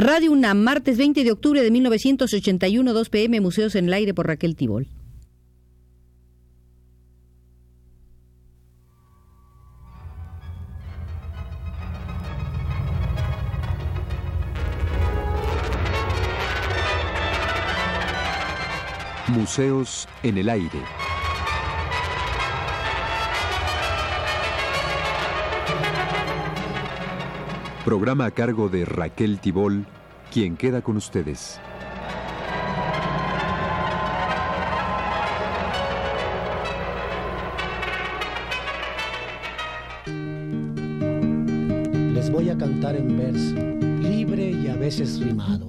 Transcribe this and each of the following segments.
Radio UNAM, martes 20 de octubre de 1981, 2 pm, Museos en el Aire por Raquel Tibol. Museos en el Aire. Programa a cargo de Raquel Tibol, quien queda con ustedes. Les voy a cantar en verso, libre y a veces rimado.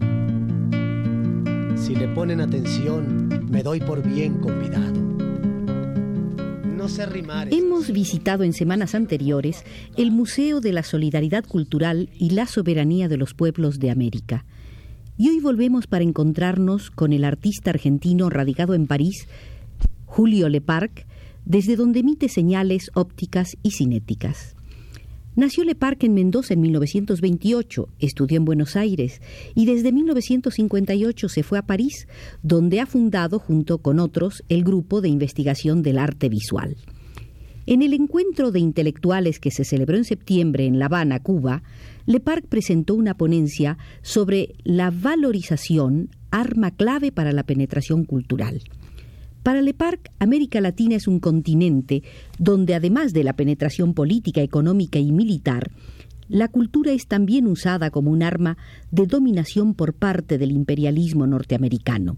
Si le ponen atención, me doy por bien convidado. Hemos visitado en semanas anteriores el Museo de la Solidaridad Cultural y la Soberanía de los Pueblos de América. Y hoy volvemos para encontrarnos con el artista argentino radicado en París, Julio Leparc, desde donde emite señales ópticas y cinéticas. Nació Leparc en Mendoza en 1928, estudió en Buenos Aires y desde 1958 se fue a París, donde ha fundado junto con otros el Grupo de Investigación del Arte Visual. En el encuentro de intelectuales que se celebró en septiembre en La Habana, Cuba, Leparc presentó una ponencia sobre la valorización, arma clave para la penetración cultural. Para Leparc, América Latina es un continente donde, además de la penetración política, económica y militar, la cultura es también usada como un arma de dominación por parte del imperialismo norteamericano.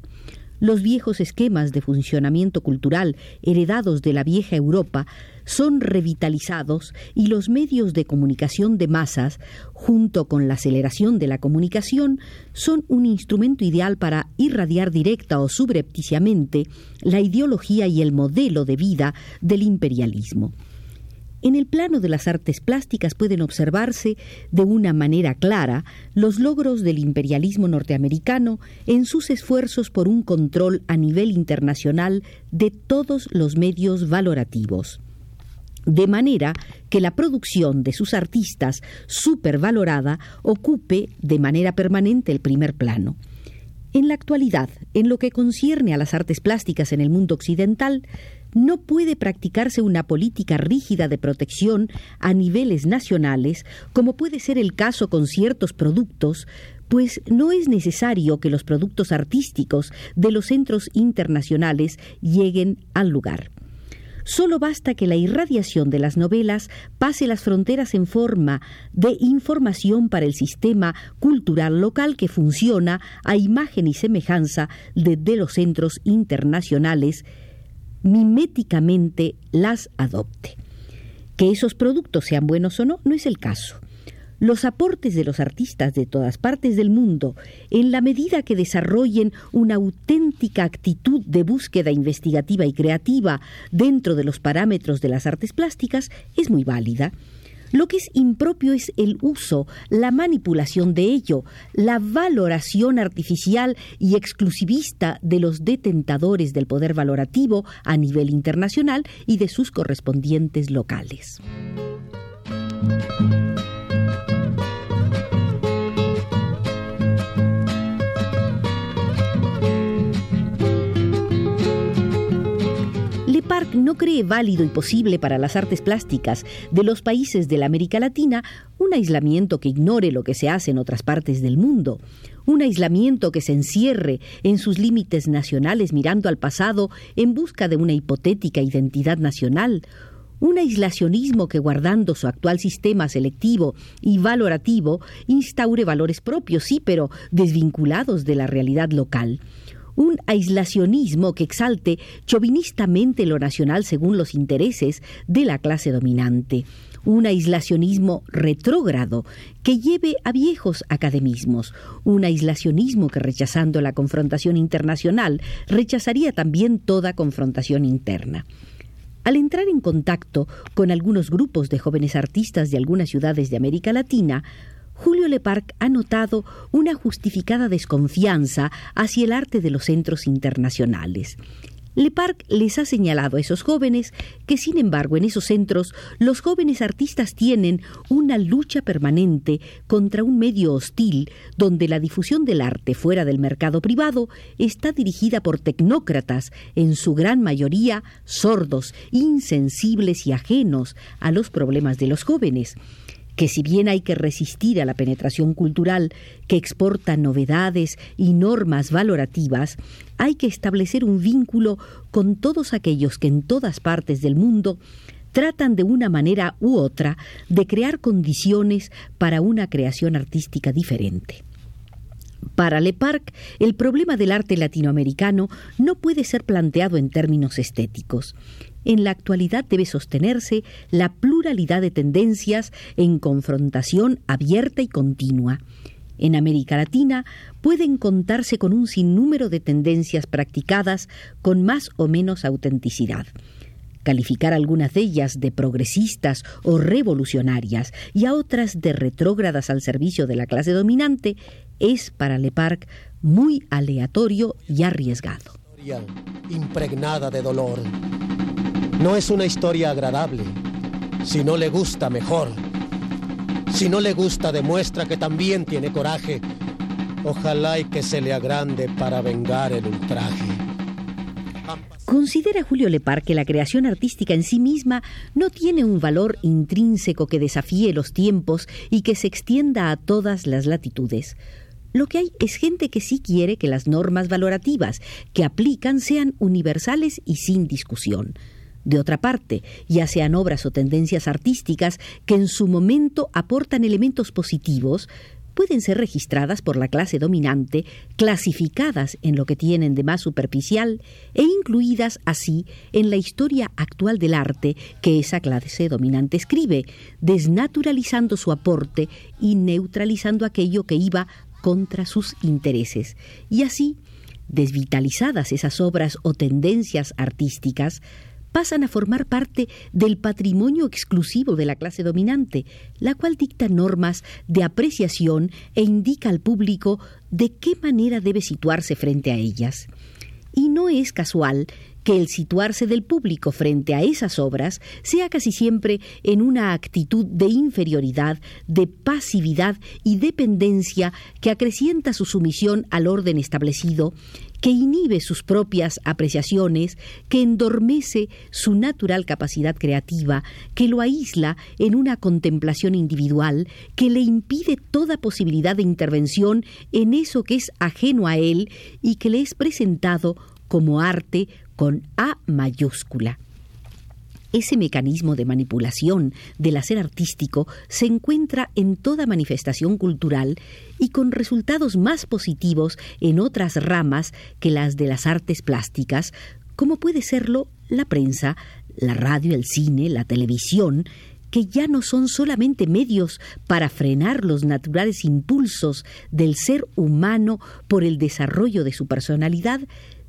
Los viejos esquemas de funcionamiento cultural heredados de la vieja Europa son revitalizados y los medios de comunicación de masas, junto con la aceleración de la comunicación, son un instrumento ideal para irradiar directa o subrepticiamente la ideología y el modelo de vida del imperialismo. En el plano de las artes plásticas pueden observarse de una manera clara los logros del imperialismo norteamericano en sus esfuerzos por un control a nivel internacional de todos los medios valorativos. De manera que la producción de sus artistas supervalorada ocupe de manera permanente el primer plano. En la actualidad, en lo que concierne a las artes plásticas en el mundo occidental, no puede practicarse una política rígida de protección a niveles nacionales, como puede ser el caso con ciertos productos, pues no es necesario que los productos artísticos de los centros internacionales lleguen al lugar. Solo basta que la irradiación de las novelas pase las fronteras en forma de información para el sistema cultural local que funciona a imagen y semejanza de, de los centros internacionales miméticamente las adopte. Que esos productos sean buenos o no, no es el caso. Los aportes de los artistas de todas partes del mundo, en la medida que desarrollen una auténtica actitud de búsqueda investigativa y creativa dentro de los parámetros de las artes plásticas, es muy válida. Lo que es impropio es el uso, la manipulación de ello, la valoración artificial y exclusivista de los detentadores del poder valorativo a nivel internacional y de sus correspondientes locales. No cree válido y posible para las artes plásticas de los países de la América Latina un aislamiento que ignore lo que se hace en otras partes del mundo, un aislamiento que se encierre en sus límites nacionales mirando al pasado en busca de una hipotética identidad nacional, un aislacionismo que guardando su actual sistema selectivo y valorativo instaure valores propios, sí, pero desvinculados de la realidad local un aislacionismo que exalte chauvinistamente lo nacional según los intereses de la clase dominante, un aislacionismo retrógrado que lleve a viejos academismos, un aislacionismo que rechazando la confrontación internacional rechazaría también toda confrontación interna. Al entrar en contacto con algunos grupos de jóvenes artistas de algunas ciudades de América Latina, Julio Leparc ha notado una justificada desconfianza hacia el arte de los centros internacionales. Le Parc les ha señalado a esos jóvenes que, sin embargo, en esos centros los jóvenes artistas tienen una lucha permanente contra un medio hostil donde la difusión del arte fuera del mercado privado está dirigida por tecnócratas, en su gran mayoría sordos, insensibles y ajenos a los problemas de los jóvenes que si bien hay que resistir a la penetración cultural que exporta novedades y normas valorativas, hay que establecer un vínculo con todos aquellos que en todas partes del mundo tratan de una manera u otra de crear condiciones para una creación artística diferente. Para Le Parc, el problema del arte latinoamericano no puede ser planteado en términos estéticos en la actualidad debe sostenerse la pluralidad de tendencias en confrontación abierta y continua. En América Latina pueden contarse con un sinnúmero de tendencias practicadas con más o menos autenticidad. Calificar algunas de ellas de progresistas o revolucionarias y a otras de retrógradas al servicio de la clase dominante es para Le Parc muy aleatorio y arriesgado. Impregnada de dolor no es una historia agradable. Si no le gusta, mejor. Si no le gusta, demuestra que también tiene coraje. Ojalá y que se le agrande para vengar el ultraje. Considera Julio Lepar que la creación artística en sí misma no tiene un valor intrínseco que desafíe los tiempos y que se extienda a todas las latitudes. Lo que hay es gente que sí quiere que las normas valorativas que aplican sean universales y sin discusión. De otra parte, ya sean obras o tendencias artísticas que en su momento aportan elementos positivos, pueden ser registradas por la clase dominante, clasificadas en lo que tienen de más superficial e incluidas así en la historia actual del arte que esa clase dominante escribe, desnaturalizando su aporte y neutralizando aquello que iba contra sus intereses. Y así, desvitalizadas esas obras o tendencias artísticas, pasan a formar parte del patrimonio exclusivo de la clase dominante, la cual dicta normas de apreciación e indica al público de qué manera debe situarse frente a ellas. Y no es casual que el situarse del público frente a esas obras sea casi siempre en una actitud de inferioridad, de pasividad y dependencia que acrecienta su sumisión al orden establecido que inhibe sus propias apreciaciones, que endormece su natural capacidad creativa, que lo aísla en una contemplación individual, que le impide toda posibilidad de intervención en eso que es ajeno a él y que le es presentado como arte con A mayúscula. Ese mecanismo de manipulación del hacer artístico se encuentra en toda manifestación cultural y con resultados más positivos en otras ramas que las de las artes plásticas, como puede serlo la prensa, la radio, el cine, la televisión, que ya no son solamente medios para frenar los naturales impulsos del ser humano por el desarrollo de su personalidad,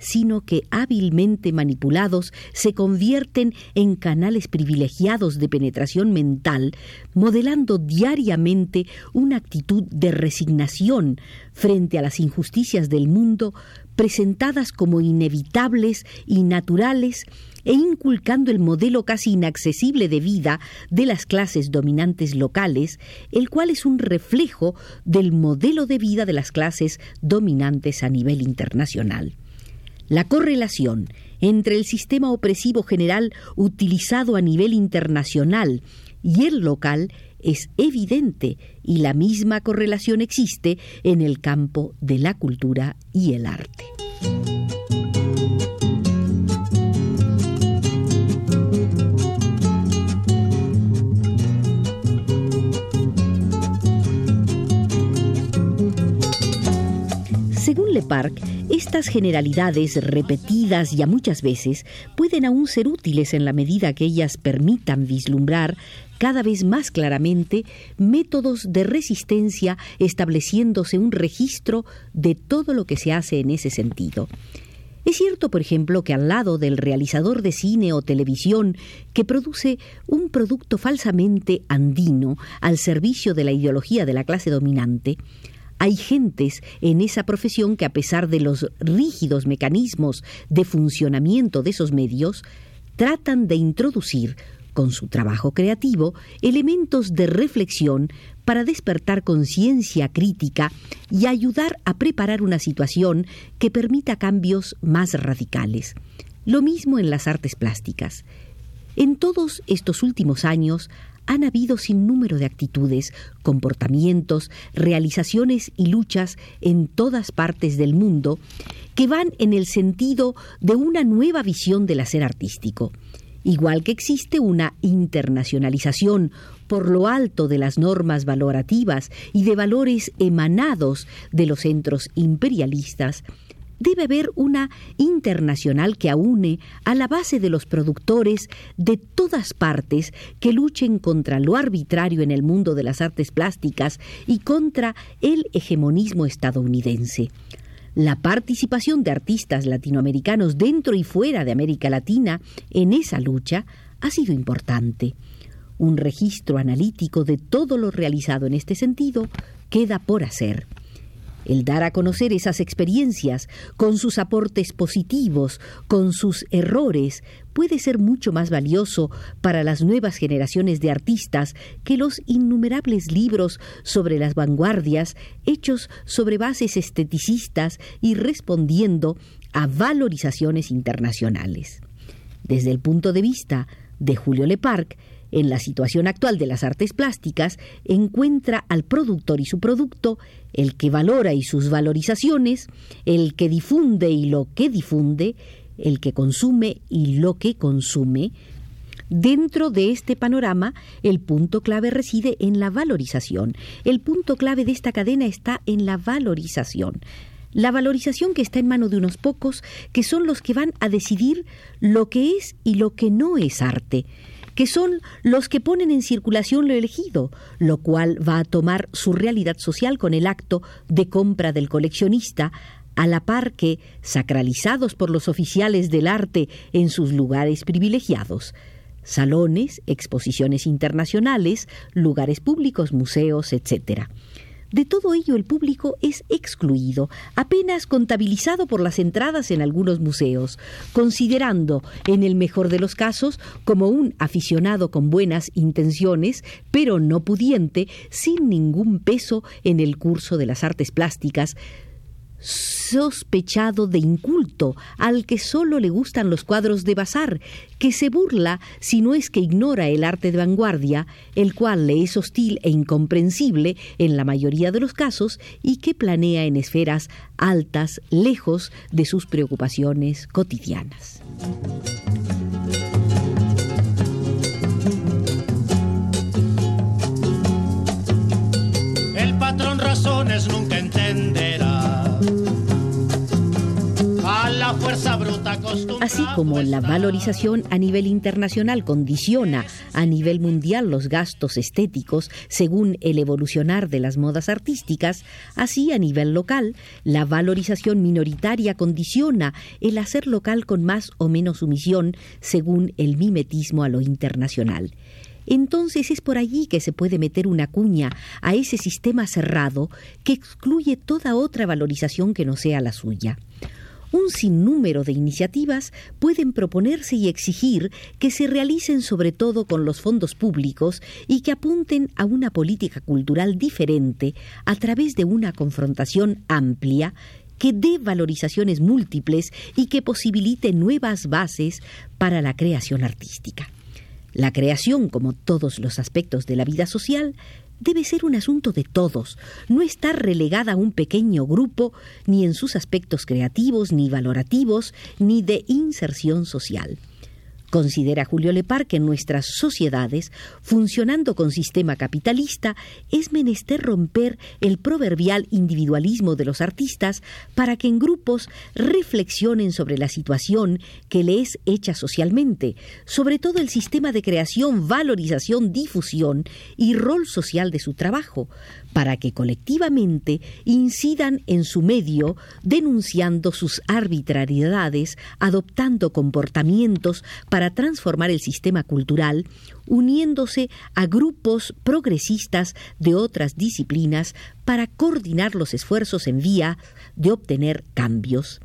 sino que hábilmente manipulados se convierten en canales privilegiados de penetración mental, modelando diariamente una actitud de resignación frente a las injusticias del mundo presentadas como inevitables y naturales e inculcando el modelo casi inaccesible de vida de las clases dominantes locales, el cual es un reflejo del modelo de vida de las clases dominantes a nivel internacional. La correlación entre el sistema opresivo general utilizado a nivel internacional y el local es evidente y la misma correlación existe en el campo de la cultura y el arte. Según Le Parc, estas generalidades repetidas ya muchas veces pueden aún ser útiles en la medida que ellas permitan vislumbrar cada vez más claramente métodos de resistencia estableciéndose un registro de todo lo que se hace en ese sentido. Es cierto, por ejemplo, que al lado del realizador de cine o televisión que produce un producto falsamente andino al servicio de la ideología de la clase dominante, hay gentes en esa profesión que a pesar de los rígidos mecanismos de funcionamiento de esos medios, tratan de introducir con su trabajo creativo, elementos de reflexión para despertar conciencia crítica y ayudar a preparar una situación que permita cambios más radicales. Lo mismo en las artes plásticas. En todos estos últimos años han habido sin número de actitudes, comportamientos, realizaciones y luchas en todas partes del mundo que van en el sentido de una nueva visión del hacer artístico. Igual que existe una internacionalización por lo alto de las normas valorativas y de valores emanados de los centros imperialistas, debe haber una internacional que aúne a la base de los productores de todas partes que luchen contra lo arbitrario en el mundo de las artes plásticas y contra el hegemonismo estadounidense la participación de artistas latinoamericanos dentro y fuera de América Latina en esa lucha ha sido importante. Un registro analítico de todo lo realizado en este sentido queda por hacer el dar a conocer esas experiencias, con sus aportes positivos, con sus errores, puede ser mucho más valioso para las nuevas generaciones de artistas que los innumerables libros sobre las vanguardias hechos sobre bases esteticistas y respondiendo a valorizaciones internacionales. Desde el punto de vista de Julio Leparc, en la situación actual de las artes plásticas, encuentra al productor y su producto, el que valora y sus valorizaciones, el que difunde y lo que difunde, el que consume y lo que consume, Dentro de este panorama, el punto clave reside en la valorización. El punto clave de esta cadena está en la valorización. La valorización que está en mano de unos pocos, que son los que van a decidir lo que es y lo que no es arte que son los que ponen en circulación lo elegido, lo cual va a tomar su realidad social con el acto de compra del coleccionista, a la par que, sacralizados por los oficiales del arte en sus lugares privilegiados, salones, exposiciones internacionales, lugares públicos, museos, etc. De todo ello el público es excluido, apenas contabilizado por las entradas en algunos museos, considerando, en el mejor de los casos, como un aficionado con buenas intenciones, pero no pudiente, sin ningún peso en el curso de las artes plásticas, sospechado de inculto, al que solo le gustan los cuadros de bazar, que se burla si no es que ignora el arte de vanguardia, el cual le es hostil e incomprensible en la mayoría de los casos y que planea en esferas altas, lejos de sus preocupaciones cotidianas. Así como la valorización a nivel internacional condiciona a nivel mundial los gastos estéticos según el evolucionar de las modas artísticas, así a nivel local la valorización minoritaria condiciona el hacer local con más o menos sumisión según el mimetismo a lo internacional. Entonces es por allí que se puede meter una cuña a ese sistema cerrado que excluye toda otra valorización que no sea la suya un sinnúmero de iniciativas pueden proponerse y exigir que se realicen sobre todo con los fondos públicos y que apunten a una política cultural diferente a través de una confrontación amplia que dé valorizaciones múltiples y que posibilite nuevas bases para la creación artística. La creación, como todos los aspectos de la vida social, debe ser un asunto de todos, no estar relegada a un pequeño grupo, ni en sus aspectos creativos, ni valorativos, ni de inserción social. Considera Julio Lepar que en nuestras sociedades, funcionando con sistema capitalista, es menester romper el proverbial individualismo de los artistas para que en grupos reflexionen sobre la situación que le es hecha socialmente, sobre todo el sistema de creación, valorización, difusión y rol social de su trabajo, para que colectivamente incidan en su medio, denunciando sus arbitrariedades, adoptando comportamientos para transformar el sistema cultural, uniéndose a grupos progresistas de otras disciplinas para coordinar los esfuerzos en vía de obtener cambios.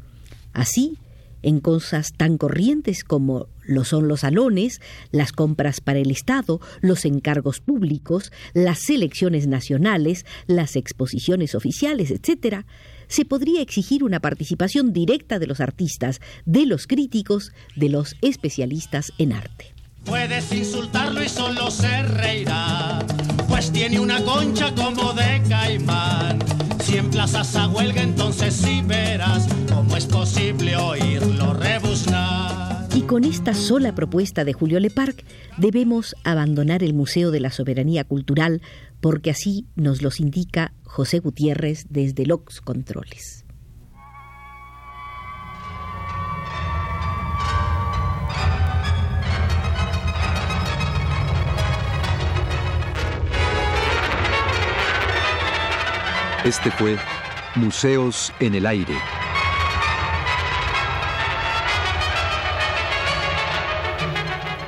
Así, en cosas tan corrientes como lo son los salones, las compras para el Estado, los encargos públicos, las selecciones nacionales, las exposiciones oficiales, etc., se podría exigir una participación directa de los artistas, de los críticos, de los especialistas en arte. Puedes insultarlo y solo se reirá, pues tiene una concha como de caimán. Si emplazas a huelga, entonces sí verás cómo es posible oírlo rebuznar. Y con esta sola propuesta de Julio Leparc, debemos abandonar el Museo de la Soberanía Cultural, porque así nos los indica José Gutiérrez desde Los Controles. Este fue Museos en el Aire.